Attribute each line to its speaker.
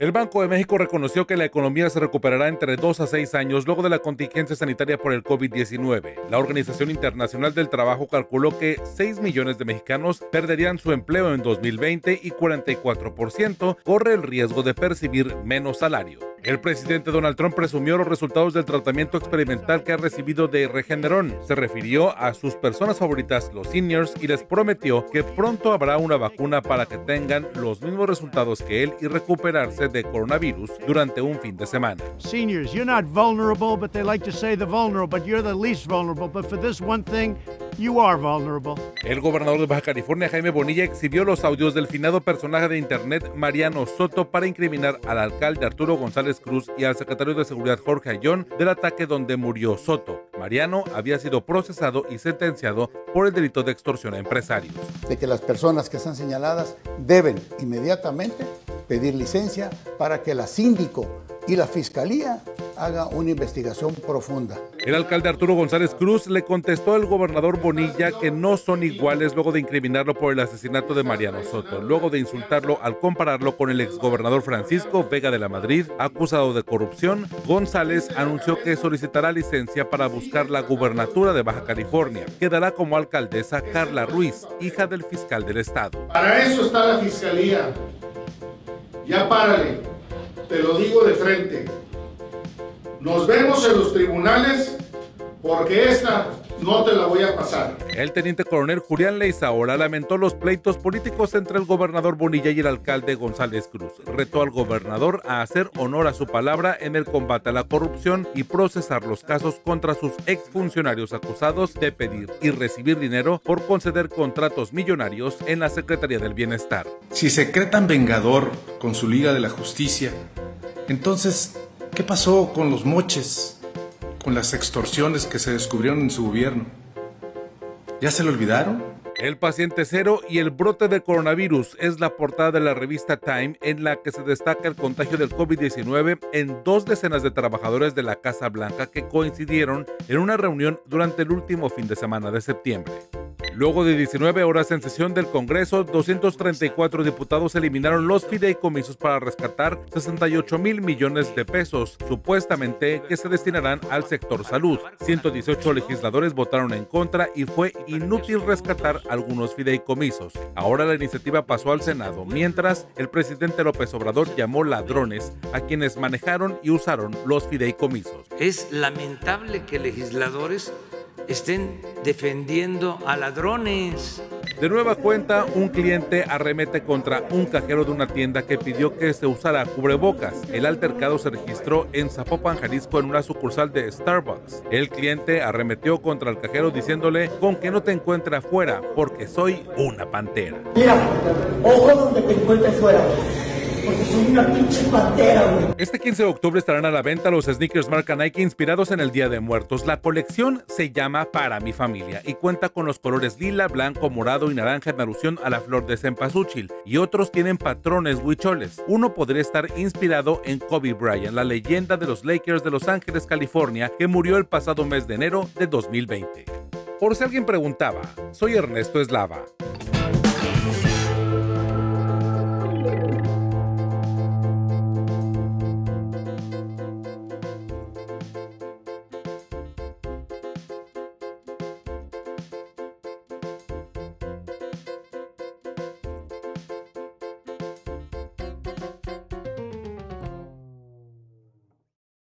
Speaker 1: El Banco de México reconoció que la economía se recuperará entre 2 a 6 años luego de la contingencia sanitaria por el COVID-19. La Organización Internacional del Trabajo calculó que 6 millones de mexicanos perderían su empleo en 2020 y 44% corre el riesgo de percibir menos salario. El presidente Donald Trump presumió los resultados del tratamiento experimental que ha recibido de Regeneron. Se refirió a sus personas favoritas, los seniors, y les prometió que pronto habrá una vacuna para que tengan los mismos resultados que él y recuperarse de coronavirus durante un fin de semana.
Speaker 2: Seniors, you're not vulnerable, but they like to say the vulnerable, but you're the least vulnerable. But for this one thing, You are vulnerable.
Speaker 1: El gobernador de Baja California, Jaime Bonilla, exhibió los audios del finado personaje de Internet, Mariano Soto, para incriminar al alcalde Arturo González Cruz y al secretario de Seguridad, Jorge Ayón, del ataque donde murió Soto. Mariano había sido procesado y sentenciado por el delito de extorsión a empresarios.
Speaker 3: De que las personas que están señaladas deben inmediatamente pedir licencia para que la síndico y la fiscalía haga una investigación profunda.
Speaker 1: El alcalde Arturo González Cruz le contestó al gobernador Bonilla que no son iguales luego de incriminarlo por el asesinato de Mariano Soto, luego de insultarlo al compararlo con el exgobernador Francisco Vega de la Madrid, acusado de corrupción. González anunció que solicitará licencia para buscar la gubernatura de Baja California. Quedará como alcaldesa Carla Ruiz, hija del fiscal del estado.
Speaker 4: Para eso está la fiscalía. Ya párale, te lo digo de frente. Nos vemos en los tribunales porque esta no te la voy a pasar.
Speaker 1: El teniente coronel Julián Leizaola lamentó los pleitos políticos entre el gobernador Bonilla y el alcalde González Cruz. Retó al gobernador a hacer honor a su palabra en el combate a la corrupción y procesar los casos contra sus exfuncionarios acusados de pedir y recibir dinero por conceder contratos millonarios en la Secretaría del Bienestar.
Speaker 5: Si se cree tan vengador con su Liga de la Justicia, entonces, ¿qué pasó con los moches? con las extorsiones que se descubrieron en su gobierno. ¿Ya se lo olvidaron?
Speaker 1: El paciente cero y el brote de coronavirus es la portada de la revista Time en la que se destaca el contagio del COVID-19 en dos decenas de trabajadores de la Casa Blanca que coincidieron en una reunión durante el último fin de semana de septiembre. Luego de 19 horas en sesión del Congreso, 234 diputados eliminaron los fideicomisos para rescatar 68 mil millones de pesos, supuestamente que se destinarán al sector salud. 118 legisladores votaron en contra y fue inútil rescatar algunos fideicomisos. Ahora la iniciativa pasó al Senado, mientras el presidente López Obrador llamó ladrones a quienes manejaron y usaron los fideicomisos.
Speaker 6: Es lamentable que legisladores estén defendiendo a ladrones.
Speaker 1: De nueva cuenta, un cliente arremete contra un cajero de una tienda que pidió que se usara cubrebocas. El altercado se registró en Zapopan, Jalisco, en una sucursal de Starbucks. El cliente arremetió contra el cajero diciéndole con que no te encuentre afuera porque soy una pantera.
Speaker 7: Mira, ojo donde te encuentres fuera
Speaker 1: Este 15 de octubre estarán a la venta los sneakers marca Nike inspirados en el Día de Muertos. La colección se llama Para mi familia y cuenta con los colores lila, blanco, morado y naranja en alusión a la flor de cempasúchil y otros tienen patrones huicholes. Uno podría estar inspirado en Kobe Bryant, la leyenda de los Lakers de Los Ángeles, California, que murió el pasado mes de enero de 2020. Por si alguien preguntaba, soy Ernesto Eslava.